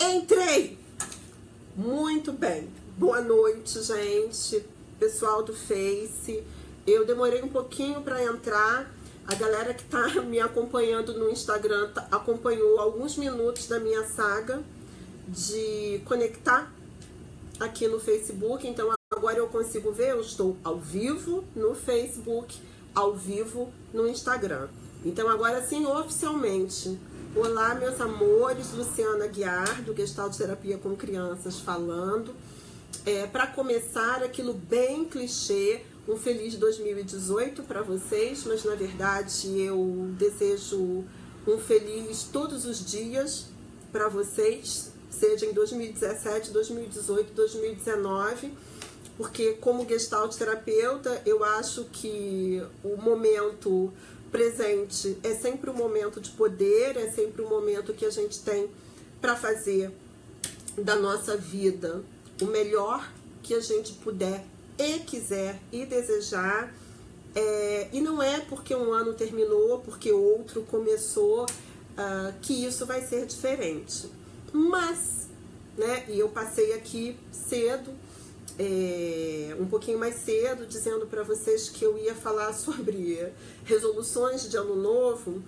Entrei! Muito bem. Boa noite, gente. Pessoal do Face. Eu demorei um pouquinho para entrar. A galera que tá me acompanhando no Instagram tá, acompanhou alguns minutos da minha saga de conectar aqui no Facebook. Então agora eu consigo ver, eu estou ao vivo no Facebook, ao vivo no Instagram. Então agora sim, oficialmente. Olá, meus amores, Luciana Guiar, do Gestalt Terapia com Crianças, falando. É, para começar, aquilo bem clichê, um feliz 2018 para vocês, mas na verdade eu desejo um feliz todos os dias para vocês, seja em 2017, 2018, 2019, porque como gestalt terapeuta, eu acho que o momento presente é sempre um momento de poder, é sempre um momento que a gente tem para fazer da nossa vida o melhor que a gente puder e quiser e desejar. É, e não é porque um ano terminou, porque outro começou, uh, que isso vai ser diferente. Mas, né, e eu passei aqui cedo, é, um pouquinho mais cedo, dizendo para vocês que eu ia falar sobre resoluções de ano novo.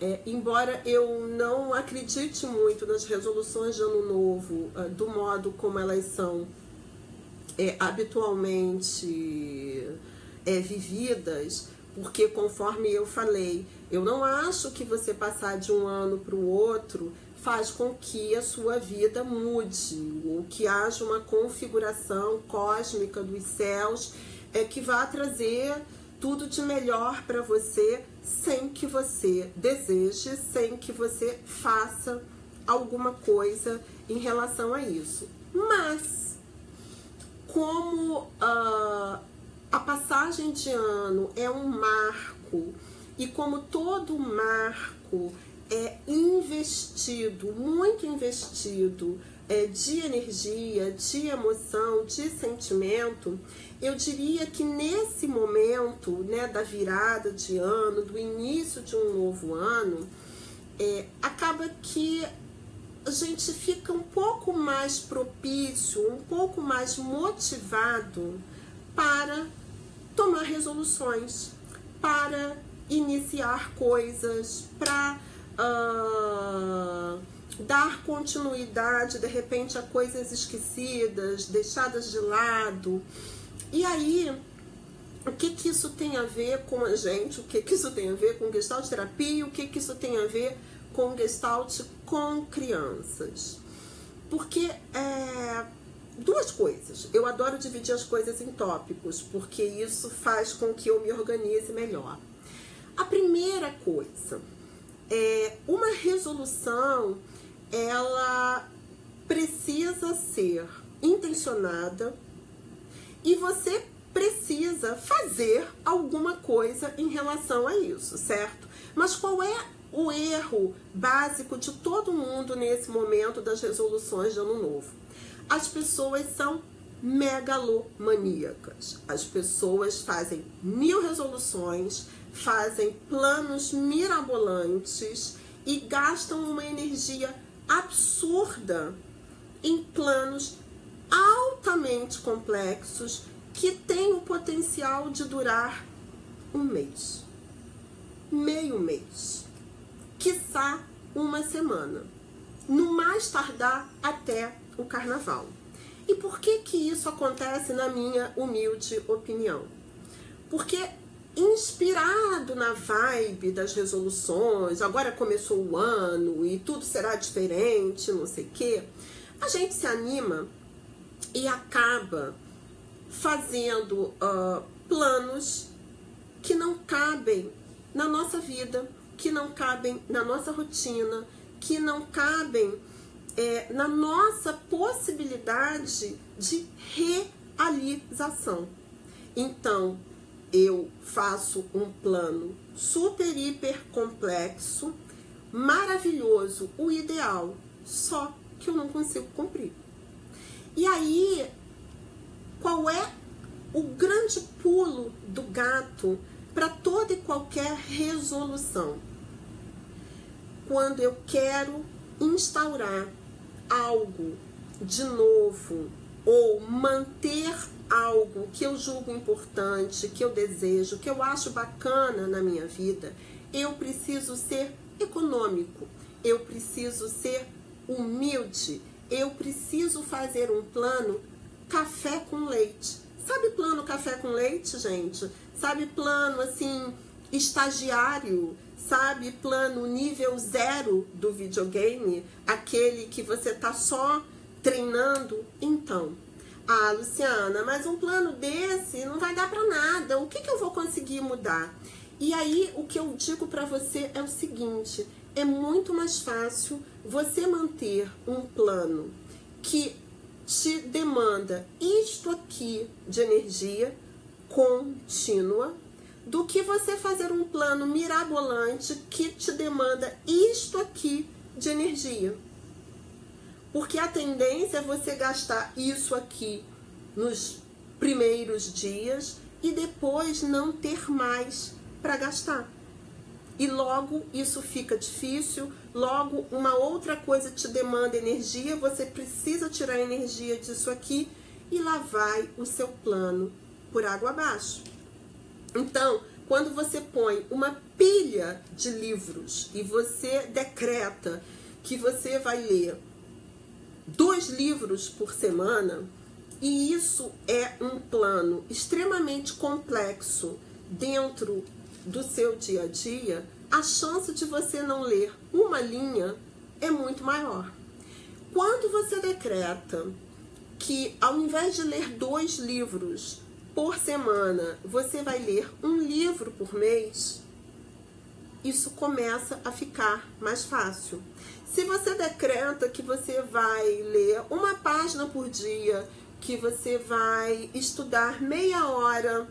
É, embora eu não acredite muito nas resoluções de ano novo, uh, do modo como elas são é, habitualmente é, vividas, porque conforme eu falei, eu não acho que você passar de um ano para o outro faz com que a sua vida mude, ou que haja uma configuração cósmica dos céus é que vá trazer tudo de melhor para você sem que você deseje, sem que você faça alguma coisa em relação a isso. Mas como uh, a passagem de ano é um marco e como todo marco é investido, muito investido é, de energia, de emoção, de sentimento, eu diria que nesse momento né, da virada de ano, do início de um novo ano, é, acaba que a gente fica um pouco mais propício, um pouco mais motivado para tomar resoluções, para iniciar coisas, para uh, dar continuidade de repente a coisas esquecidas, deixadas de lado. E aí, o que que isso tem a ver com a gente? O que que isso tem a ver com gestalt terapia? O que que isso tem a ver com Gestalt com crianças. Porque é, duas coisas. Eu adoro dividir as coisas em tópicos, porque isso faz com que eu me organize melhor. A primeira coisa é uma resolução, ela precisa ser intencionada e você precisa fazer alguma coisa em relação a isso, certo? Mas qual é o erro básico de todo mundo nesse momento das resoluções de ano novo. As pessoas são megalomaníacas. As pessoas fazem mil resoluções, fazem planos mirabolantes e gastam uma energia absurda em planos altamente complexos que têm o potencial de durar um mês, meio mês quiçá uma semana, no mais tardar até o carnaval. E por que que isso acontece na minha humilde opinião? Porque inspirado na vibe das resoluções, agora começou o ano e tudo será diferente, não sei o quê, a gente se anima e acaba fazendo uh, planos que não cabem na nossa vida, que não cabem na nossa rotina, que não cabem é, na nossa possibilidade de realização. Então, eu faço um plano super, hiper complexo, maravilhoso, o ideal, só que eu não consigo cumprir. E aí, qual é o grande pulo do gato para toda e qualquer resolução? quando eu quero instaurar algo de novo ou manter algo que eu julgo importante, que eu desejo, que eu acho bacana na minha vida, eu preciso ser econômico, eu preciso ser humilde, eu preciso fazer um plano café com leite. Sabe plano café com leite, gente? Sabe plano assim, estagiário? Sabe plano nível zero do videogame? Aquele que você tá só treinando? Então, ah, Luciana, mas um plano desse não vai dar para nada. O que, que eu vou conseguir mudar? E aí, o que eu digo para você é o seguinte: é muito mais fácil você manter um plano que te demanda isto aqui de energia contínua do que você fazer um plano mirabolante que te demanda isto aqui de energia. Porque a tendência é você gastar isso aqui nos primeiros dias e depois não ter mais para gastar. E logo isso fica difícil, logo uma outra coisa te demanda energia, você precisa tirar energia disso aqui e lá vai o seu plano por água abaixo. Então, quando você põe uma pilha de livros e você decreta que você vai ler dois livros por semana, e isso é um plano extremamente complexo dentro do seu dia a dia, a chance de você não ler uma linha é muito maior. Quando você decreta que ao invés de ler dois livros por semana, você vai ler um livro por mês, isso começa a ficar mais fácil. Se você decreta que você vai ler uma página por dia, que você vai estudar meia hora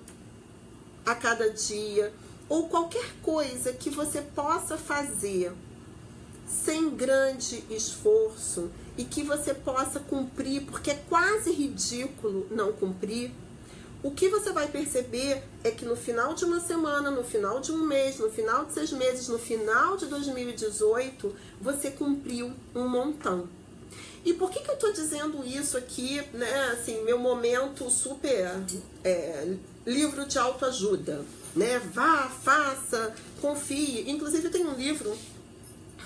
a cada dia, ou qualquer coisa que você possa fazer sem grande esforço e que você possa cumprir, porque é quase ridículo não cumprir, o que você vai perceber é que no final de uma semana, no final de um mês, no final de seis meses, no final de 2018, você cumpriu um montão. E por que, que eu estou dizendo isso aqui, né? Assim, meu momento super é, livro de autoajuda, né? Vá, faça, confie. Inclusive tem um livro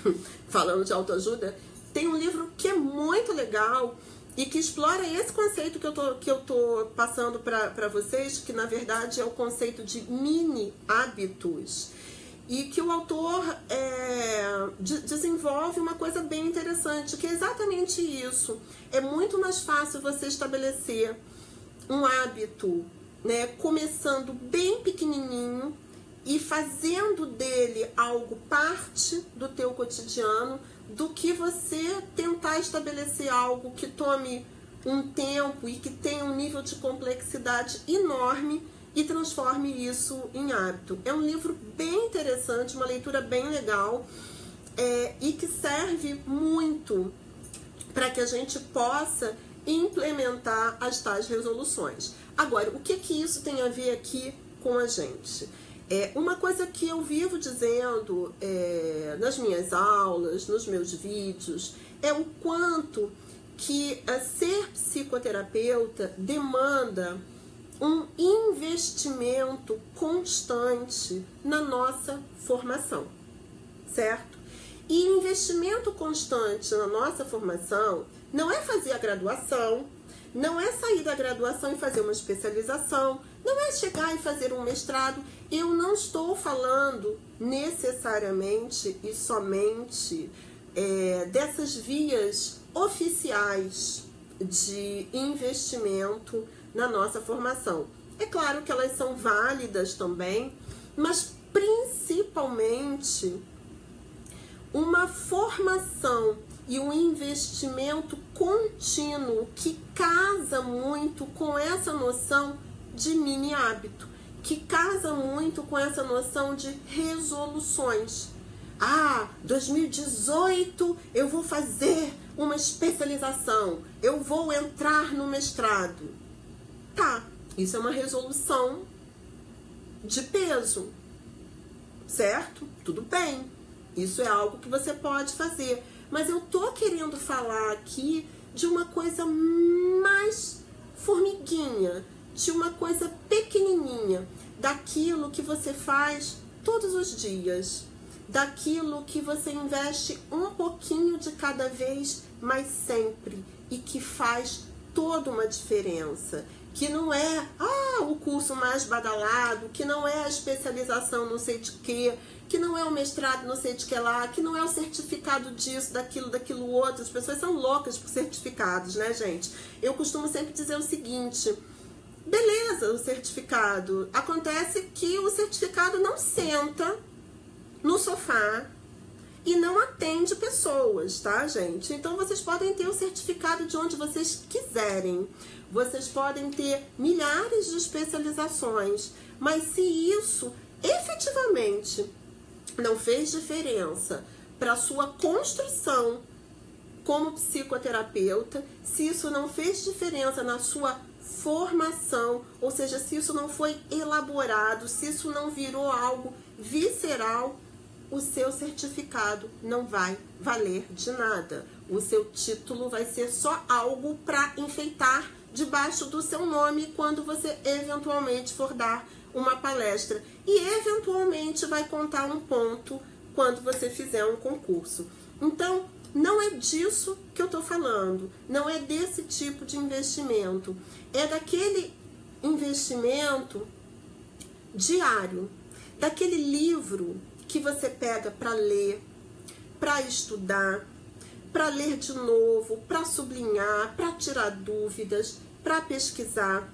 falando de autoajuda, tem um livro que é muito legal e que explora esse conceito que eu tô, que eu tô passando para vocês, que na verdade é o conceito de mini hábitos. E que o autor é, de, desenvolve uma coisa bem interessante, que é exatamente isso. É muito mais fácil você estabelecer um hábito, né, começando bem pequenininho e fazendo dele algo parte do teu cotidiano do que você tentar estabelecer algo que tome um tempo e que tenha um nível de complexidade enorme e transforme isso em hábito. É um livro bem interessante, uma leitura bem legal é, e que serve muito para que a gente possa implementar as tais resoluções. Agora, o que que isso tem a ver aqui com a gente? É, uma coisa que eu vivo dizendo é, nas minhas aulas, nos meus vídeos, é o quanto que é, ser psicoterapeuta demanda um investimento constante na nossa formação, certo? E investimento constante na nossa formação não é fazer a graduação, não é sair da graduação e fazer uma especialização, não é chegar e fazer um mestrado. Eu não estou falando necessariamente e somente é, dessas vias oficiais de investimento na nossa formação. É claro que elas são válidas também, mas principalmente uma formação e um investimento contínuo que casa muito com essa noção de mini hábito, que casa muito com essa noção de resoluções. Ah, 2018 eu vou fazer uma especialização, eu vou entrar no mestrado. Tá, isso é uma resolução de peso, certo? Tudo bem, isso é algo que você pode fazer. Mas eu tô querendo falar aqui de uma coisa mais formiguinha, de uma coisa pequenininha, daquilo que você faz todos os dias, daquilo que você investe um pouquinho de cada vez, mas sempre e que faz toda uma diferença. Que não é ah, o curso mais badalado, que não é a especialização não sei de quê, que não é o mestrado não sei de que lá, que não é o certificado disso, daquilo, daquilo outro. As pessoas são loucas por certificados, né, gente? Eu costumo sempre dizer o seguinte: beleza, o certificado. Acontece que o certificado não senta no sofá e não atende pessoas, tá, gente? Então vocês podem ter o certificado de onde vocês quiserem. Vocês podem ter milhares de especializações, mas se isso efetivamente não fez diferença para sua construção como psicoterapeuta, se isso não fez diferença na sua formação, ou seja, se isso não foi elaborado, se isso não virou algo visceral, o seu certificado não vai valer de nada. O seu título vai ser só algo para enfeitar debaixo do seu nome quando você eventualmente for dar uma palestra e eventualmente vai contar um ponto quando você fizer um concurso. Então, não é disso que eu estou falando, não é desse tipo de investimento, é daquele investimento diário, daquele livro que você pega para ler, para estudar, para ler de novo, para sublinhar, para tirar dúvidas, para pesquisar,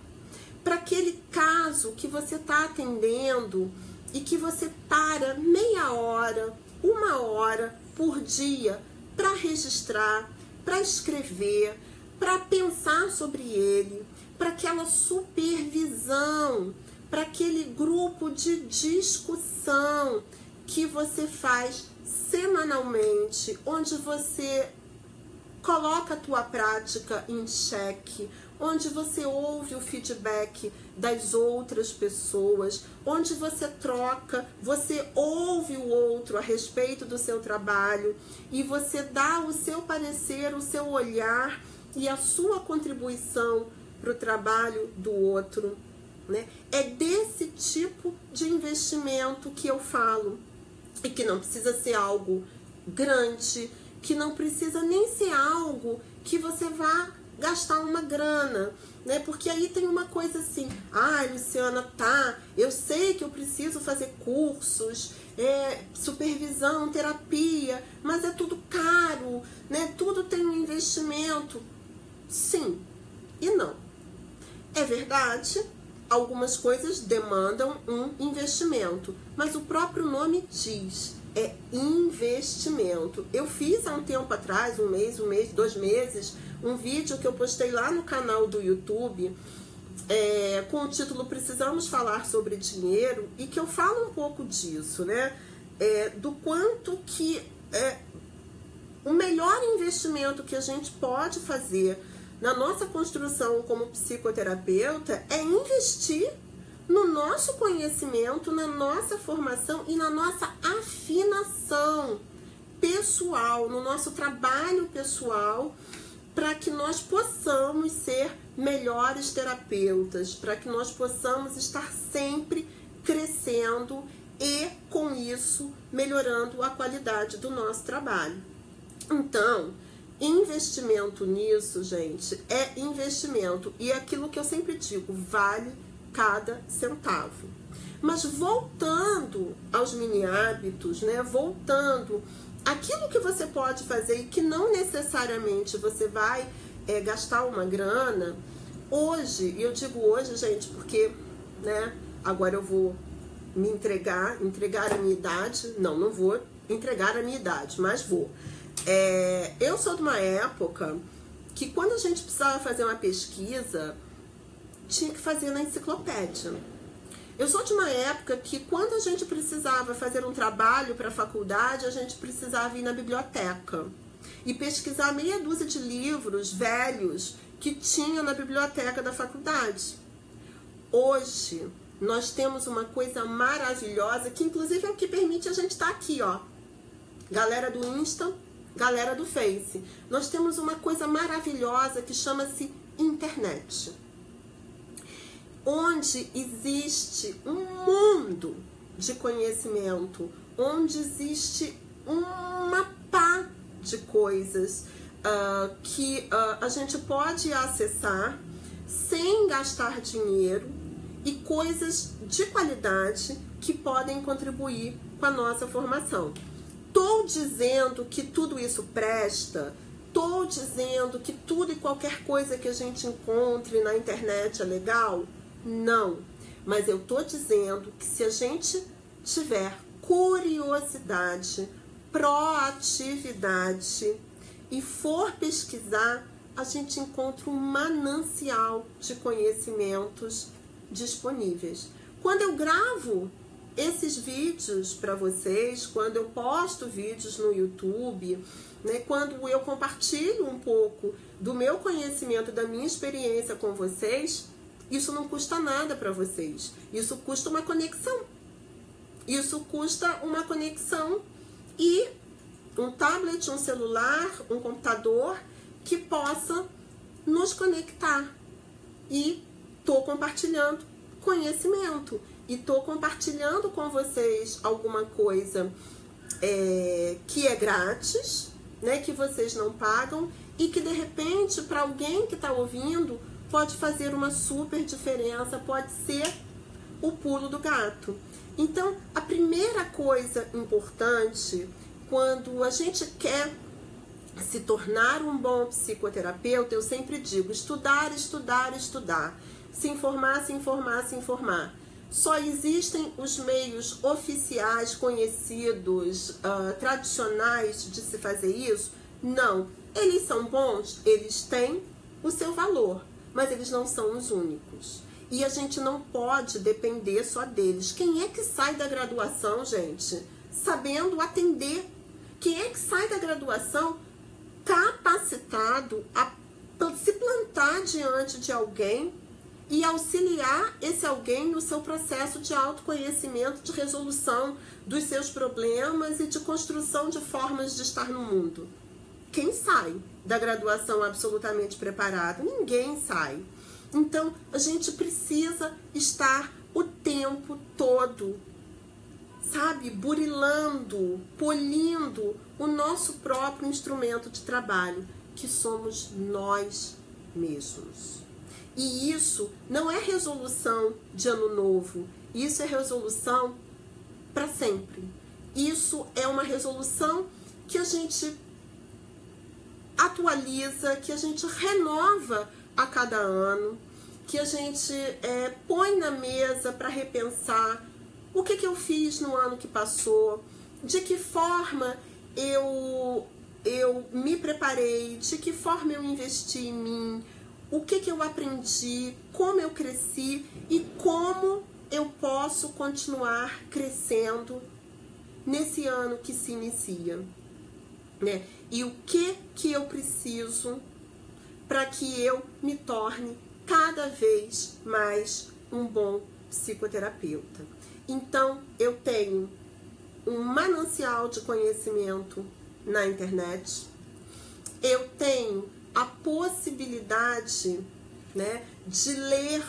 para aquele caso que você está atendendo e que você para meia hora, uma hora por dia para registrar, para escrever, para pensar sobre ele, para aquela supervisão, para aquele grupo de discussão que você faz semanalmente, onde você coloca a tua prática em xeque, onde você ouve o feedback das outras pessoas, onde você troca, você ouve o outro a respeito do seu trabalho e você dá o seu parecer, o seu olhar e a sua contribuição para o trabalho do outro. Né? É desse tipo de investimento que eu falo e que não precisa ser algo grande, que não precisa nem ser algo que você vá gastar uma grana, né? Porque aí tem uma coisa assim, ah, Luciana, tá, eu sei que eu preciso fazer cursos, é, supervisão, terapia, mas é tudo caro, né? Tudo tem um investimento. Sim e não. É verdade, algumas coisas demandam um investimento, mas o próprio nome diz é investimento. Eu fiz há um tempo atrás, um mês, um mês, dois meses, um vídeo que eu postei lá no canal do YouTube é, com o título Precisamos Falar sobre Dinheiro e que eu falo um pouco disso, né? É, do quanto que é, o melhor investimento que a gente pode fazer na nossa construção como psicoterapeuta é investir no nosso conhecimento, na nossa formação e na nossa afinação pessoal, no nosso trabalho pessoal, para que nós possamos ser melhores terapeutas, para que nós possamos estar sempre crescendo e, com isso, melhorando a qualidade do nosso trabalho. Então, investimento nisso, gente, é investimento. E é aquilo que eu sempre digo, vale cada centavo. Mas voltando aos mini hábitos, né? Voltando aquilo que você pode fazer e que não necessariamente você vai é, gastar uma grana. Hoje, e eu digo hoje, gente, porque, né? Agora eu vou me entregar, entregar a minha idade. Não, não vou entregar a minha idade, mas vou. É, eu sou de uma época que quando a gente precisava fazer uma pesquisa, tinha que fazer na enciclopédia. Eu sou de uma época que quando a gente precisava fazer um trabalho para a faculdade, a gente precisava ir na biblioteca e pesquisar meia dúzia de livros velhos que tinha na biblioteca da faculdade. Hoje, nós temos uma coisa maravilhosa que inclusive é o que permite a gente estar tá aqui, ó. Galera do Insta, galera do Face, nós temos uma coisa maravilhosa que chama-se internet. Onde existe um mundo de conhecimento, onde existe uma pá de coisas uh, que uh, a gente pode acessar sem gastar dinheiro e coisas de qualidade que podem contribuir com a nossa formação. Estou dizendo que tudo isso presta, estou dizendo que tudo e qualquer coisa que a gente encontre na internet é legal? Não. Mas eu estou dizendo que se a gente tiver curiosidade, proatividade e for pesquisar, a gente encontra um manancial de conhecimentos disponíveis. Quando eu gravo esses vídeos para vocês, quando eu posto vídeos no YouTube, né, quando eu compartilho um pouco do meu conhecimento, da minha experiência com vocês, isso não custa nada para vocês. Isso custa uma conexão. Isso custa uma conexão e um tablet, um celular, um computador que possa nos conectar. E estou compartilhando conhecimento e estou compartilhando com vocês alguma coisa é, que é grátis, né, que vocês não pagam e que de repente para alguém que está ouvindo pode fazer uma super diferença, pode ser o pulo do gato. Então, a primeira coisa importante quando a gente quer se tornar um bom psicoterapeuta, eu sempre digo: estudar, estudar, estudar. Se informar, se informar, se informar. Só existem os meios oficiais, conhecidos, uh, tradicionais de se fazer isso? Não. Eles são bons, eles têm o seu valor, mas eles não são os únicos. E a gente não pode depender só deles. Quem é que sai da graduação, gente, sabendo atender? Quem é que sai da graduação capacitado a se plantar diante de alguém e auxiliar esse alguém no seu processo de autoconhecimento, de resolução dos seus problemas e de construção de formas de estar no mundo. Quem sai da graduação absolutamente preparado? Ninguém sai. Então, a gente precisa estar o tempo todo, sabe, burilando, polindo o nosso próprio instrumento de trabalho, que somos nós mesmos. E isso não é resolução de ano novo, isso é resolução para sempre. Isso é uma resolução que a gente atualiza, que a gente renova a cada ano, que a gente é, põe na mesa para repensar o que, que eu fiz no ano que passou, de que forma eu, eu me preparei, de que forma eu investi em mim, o que, que eu aprendi, como eu cresci e como eu posso continuar crescendo nesse ano que se inicia. Né? E o que, que eu preciso para que eu me torne cada vez mais um bom psicoterapeuta. Então, eu tenho um manancial de conhecimento na internet, eu tenho a possibilidade né, de ler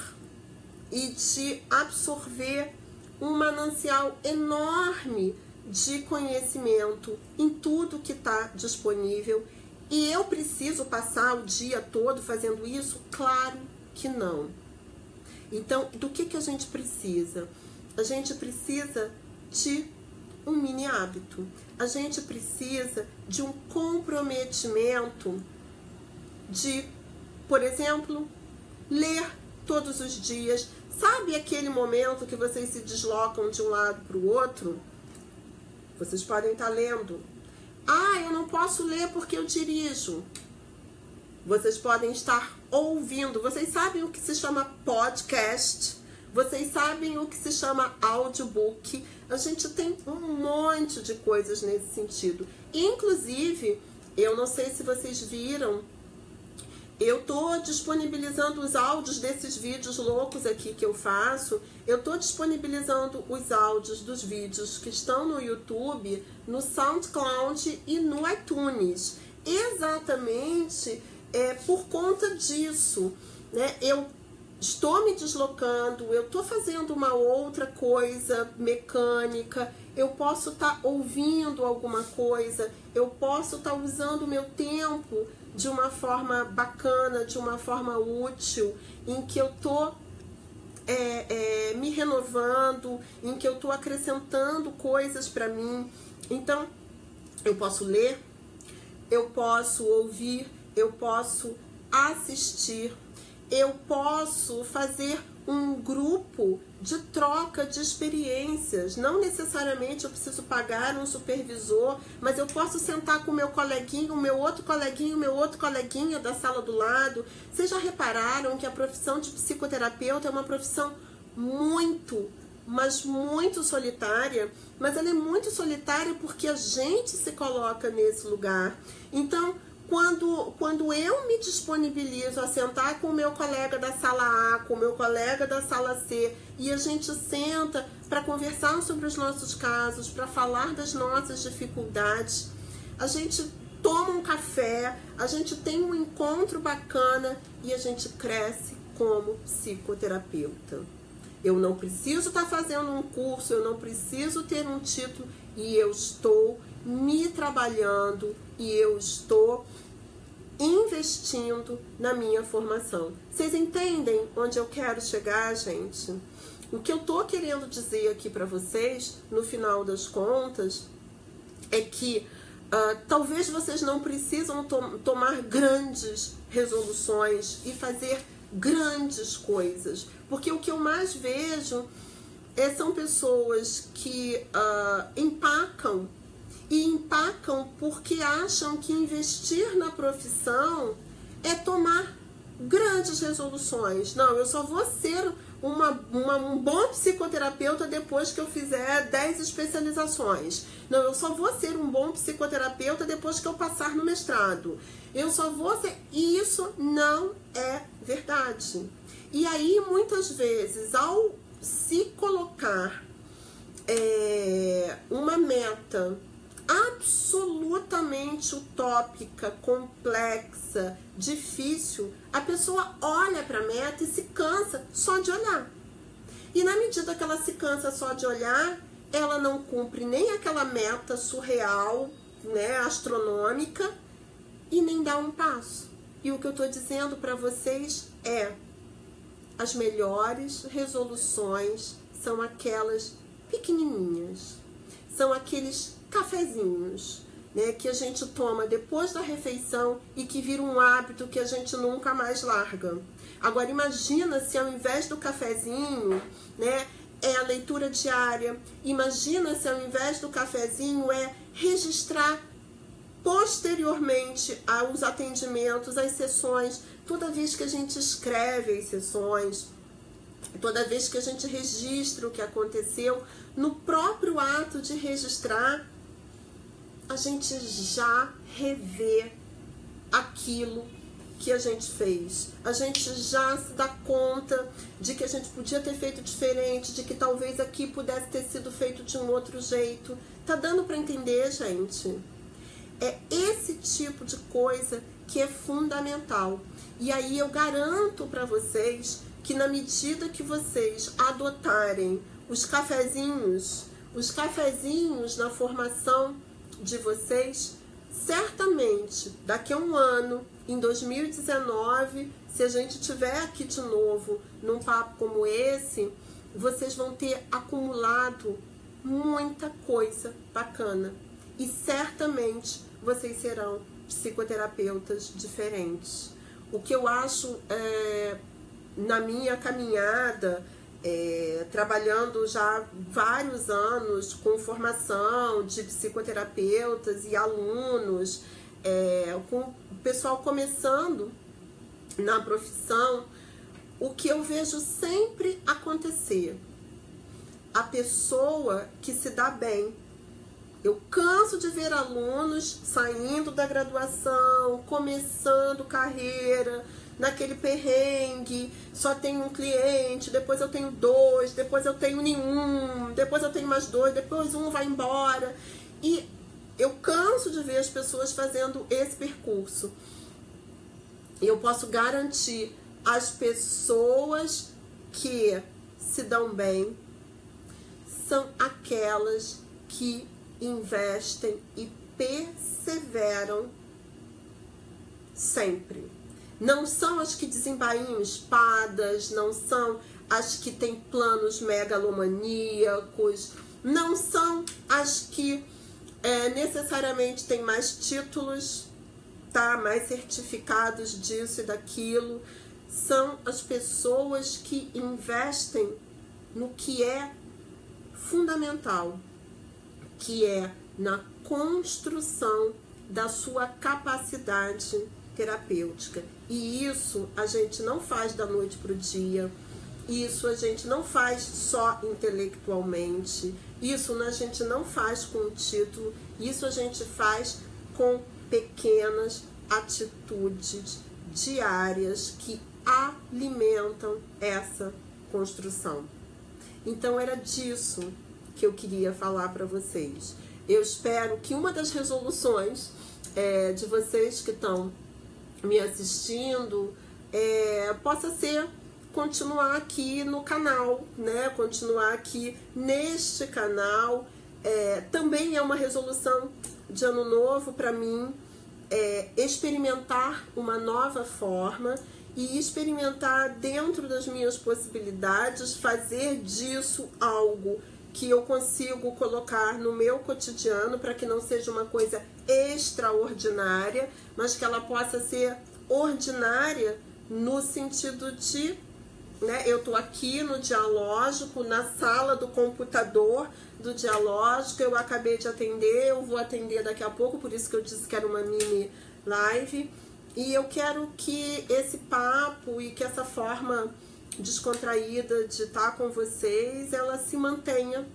e de absorver um manancial enorme de conhecimento em tudo que está disponível. E eu preciso passar o dia todo fazendo isso? Claro que não. Então, do que, que a gente precisa? A gente precisa de um mini hábito. A gente precisa de um comprometimento de, por exemplo, ler todos os dias. Sabe aquele momento que vocês se deslocam de um lado para o outro? Vocês podem estar lendo. Ah, eu não posso ler porque eu dirijo. Vocês podem estar ouvindo. Vocês sabem o que se chama podcast? Vocês sabem o que se chama audiobook? A gente tem um monte de coisas nesse sentido. Inclusive, eu não sei se vocês viram eu tô disponibilizando os áudios desses vídeos loucos aqui que eu faço. Eu tô disponibilizando os áudios dos vídeos que estão no YouTube, no SoundCloud e no iTunes. Exatamente é, por conta disso, né? Eu estou me deslocando, eu estou fazendo uma outra coisa mecânica, eu posso estar tá ouvindo alguma coisa, eu posso estar tá usando o meu tempo de uma forma bacana, de uma forma útil, em que eu estou é, é, me renovando, em que eu estou acrescentando coisas para mim. Então, eu posso ler, eu posso ouvir, eu posso assistir, eu posso fazer um grupo de troca de experiências. Não necessariamente eu preciso pagar um supervisor, mas eu posso sentar com o meu coleguinho, o meu outro coleguinho, o meu outro coleguinha da sala do lado. Vocês já repararam que a profissão de psicoterapeuta é uma profissão muito, mas muito solitária, mas ela é muito solitária porque a gente se coloca nesse lugar. Então, quando, quando eu me disponibilizo a sentar com o meu colega da sala A, com o meu colega da sala C, e a gente senta para conversar sobre os nossos casos, para falar das nossas dificuldades, a gente toma um café, a gente tem um encontro bacana e a gente cresce como psicoterapeuta. Eu não preciso estar tá fazendo um curso, eu não preciso ter um título e eu estou me trabalhando e eu estou investindo na minha formação. Vocês entendem onde eu quero chegar, gente? O que eu tô querendo dizer aqui para vocês, no final das contas, é que uh, talvez vocês não precisam to tomar grandes resoluções e fazer grandes coisas, porque o que eu mais vejo é, são pessoas que uh, empacam e empacam porque acham que investir na profissão é tomar grandes resoluções. Não, eu só vou ser uma, uma, um bom psicoterapeuta depois que eu fizer 10 especializações. Não, eu só vou ser um bom psicoterapeuta depois que eu passar no mestrado. Eu só vou ser. E isso não é verdade. E aí, muitas vezes, ao se colocar é, uma meta absolutamente utópica, complexa, difícil, a pessoa olha para a meta e se cansa só de olhar. E na medida que ela se cansa só de olhar, ela não cumpre nem aquela meta surreal, né, astronômica, e nem dá um passo. E o que eu estou dizendo para vocês é: as melhores resoluções são aquelas pequenininhas, são aqueles cafezinhos, né, que a gente toma depois da refeição e que vira um hábito que a gente nunca mais larga. Agora imagina se ao invés do cafezinho, né, é a leitura diária. Imagina se ao invés do cafezinho é registrar posteriormente aos atendimentos, às sessões, toda vez que a gente escreve as sessões, toda vez que a gente registra o que aconteceu, no próprio ato de registrar, a gente já revê aquilo que a gente fez. A gente já se dá conta de que a gente podia ter feito diferente, de que talvez aqui pudesse ter sido feito de um outro jeito. Tá dando para entender, gente? É esse tipo de coisa que é fundamental. E aí eu garanto para vocês que na medida que vocês adotarem os cafezinhos, os cafezinhos na formação de vocês, certamente daqui a um ano, em 2019, se a gente tiver aqui de novo num papo como esse, vocês vão ter acumulado muita coisa bacana e certamente vocês serão psicoterapeutas diferentes. O que eu acho é, na minha caminhada é, trabalhando já vários anos com formação de psicoterapeutas e alunos, é, com o pessoal começando na profissão, o que eu vejo sempre acontecer, a pessoa que se dá bem. Eu canso de ver alunos saindo da graduação, começando carreira, naquele perrengue, só tenho um cliente, depois eu tenho dois, depois eu tenho nenhum, depois eu tenho mais dois, depois um vai embora. E eu canso de ver as pessoas fazendo esse percurso. E eu posso garantir as pessoas que se dão bem são aquelas que investem e perseveram sempre. Não são as que desembainham espadas, não são as que têm planos megalomaníacos, não são as que é, necessariamente têm mais títulos, tá? mais certificados disso e daquilo. São as pessoas que investem no que é fundamental, que é na construção da sua capacidade terapêutica. E isso a gente não faz da noite para o dia. Isso a gente não faz só intelectualmente. Isso a gente não faz com o título. Isso a gente faz com pequenas atitudes diárias que alimentam essa construção. Então era disso que eu queria falar para vocês. Eu espero que uma das resoluções é, de vocês que estão me assistindo é, possa ser continuar aqui no canal, né? Continuar aqui neste canal. É, também é uma resolução de ano novo para mim é, experimentar uma nova forma e experimentar dentro das minhas possibilidades fazer disso algo que eu consigo colocar no meu cotidiano para que não seja uma coisa extraordinária, mas que ela possa ser ordinária no sentido de, né, eu estou aqui no dialógico, na sala do computador do dialógico, eu acabei de atender, eu vou atender daqui a pouco, por isso que eu disse que era uma mini live, e eu quero que esse papo e que essa forma descontraída de estar com vocês, ela se mantenha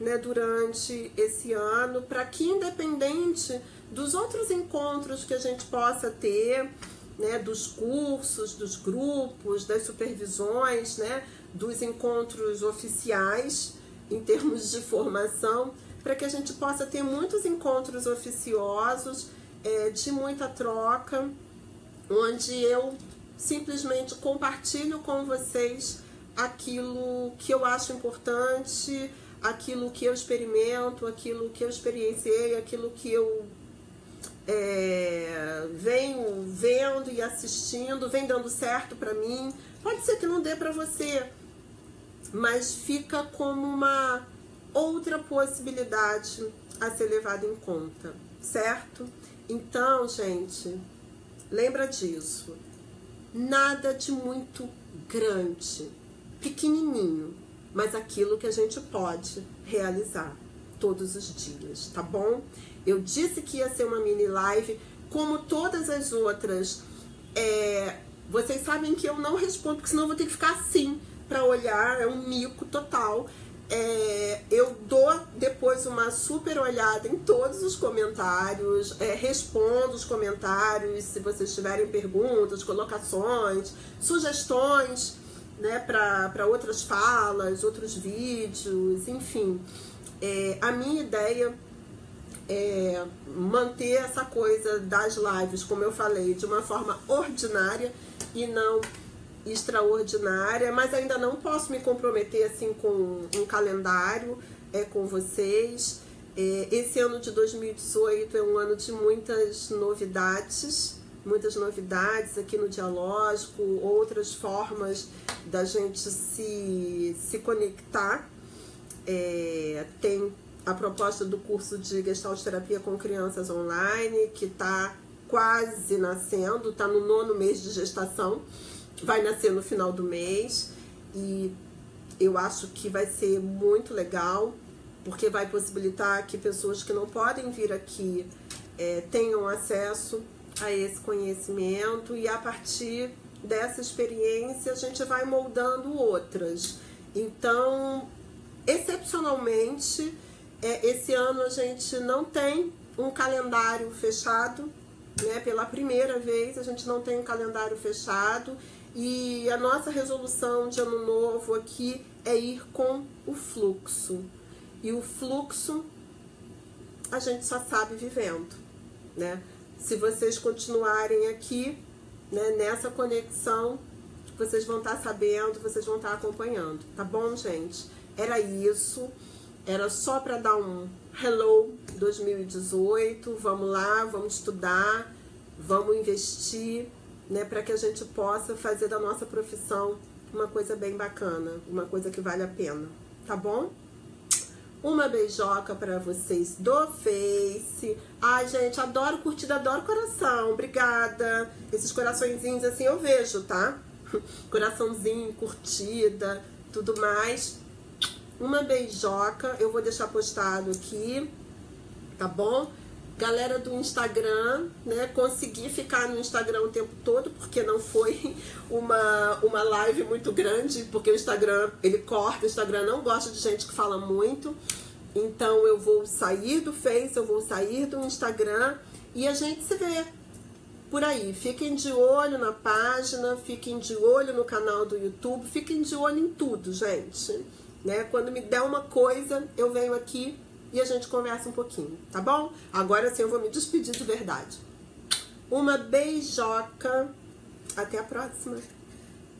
né, durante esse ano, para que independente dos outros encontros que a gente possa ter, né, dos cursos, dos grupos, das supervisões, né, dos encontros oficiais em termos de formação, para que a gente possa ter muitos encontros oficiosos, é, de muita troca, onde eu simplesmente compartilho com vocês aquilo que eu acho importante, aquilo que eu experimento, aquilo que eu experienciei, aquilo que eu é, venho vendo e assistindo, vem dando certo para mim. Pode ser que não dê para você, mas fica como uma outra possibilidade a ser levada em conta, certo? Então, gente, lembra disso. Nada de muito grande, pequenininho, mas aquilo que a gente pode realizar todos os dias, tá bom? Eu disse que ia ser uma mini live, como todas as outras. É, vocês sabem que eu não respondo, porque senão eu vou ter que ficar assim para olhar, é um mico total. É, eu dou depois uma super olhada em todos os comentários, é, respondo os comentários se vocês tiverem perguntas, colocações, sugestões né, para outras falas, outros vídeos, enfim. É, a minha ideia é, manter essa coisa das lives, como eu falei, de uma forma ordinária e não extraordinária, mas ainda não posso me comprometer assim com um calendário é, com vocês. É, esse ano de 2018 é um ano de muitas novidades, muitas novidades aqui no Dialógico, outras formas da gente se, se conectar. É, tem a proposta do curso de Gestalt Terapia com Crianças Online, que está quase nascendo, está no nono mês de gestação, vai nascer no final do mês e eu acho que vai ser muito legal, porque vai possibilitar que pessoas que não podem vir aqui é, tenham acesso a esse conhecimento e a partir dessa experiência a gente vai moldando outras. Então, excepcionalmente, É, esse ano a gente não tem um calendário fechado, né? Pela primeira vez a gente não tem um calendário fechado e a nossa resolução de ano novo aqui é ir com o fluxo. E o fluxo a gente só sabe vivendo, né? Se vocês continuarem aqui, né, nessa conexão, vocês vão estar sabendo, vocês vão estar acompanhando, tá bom, gente? Era isso. Era só para dar um hello 2018. Vamos lá, vamos estudar, vamos investir, né, para que a gente possa fazer da nossa profissão uma coisa bem bacana, uma coisa que vale a pena, tá bom? Uma beijoca para vocês do Face. Ai, gente, adoro curtida, adoro coração. Obrigada. Esses coraçõezinhos assim eu vejo, tá? Coraçãozinho, curtida, tudo mais. Uma beijoca. Eu vou deixar postado aqui, tá bom? Galera do Instagram, né? Consegui ficar no Instagram o tempo todo, porque não foi uma, uma live muito grande, porque o Instagram, ele corta, o Instagram não gosta de gente que fala muito. Então eu vou sair do Face, eu vou sair do Instagram e a gente se vê por aí. Fiquem de olho na página, fiquem de olho no canal do YouTube, fiquem de olho em tudo, gente. Né? Quando me der uma coisa, eu venho aqui e a gente conversa um pouquinho, tá bom? Agora sim eu vou me despedir de verdade. Uma beijoca. Até a próxima.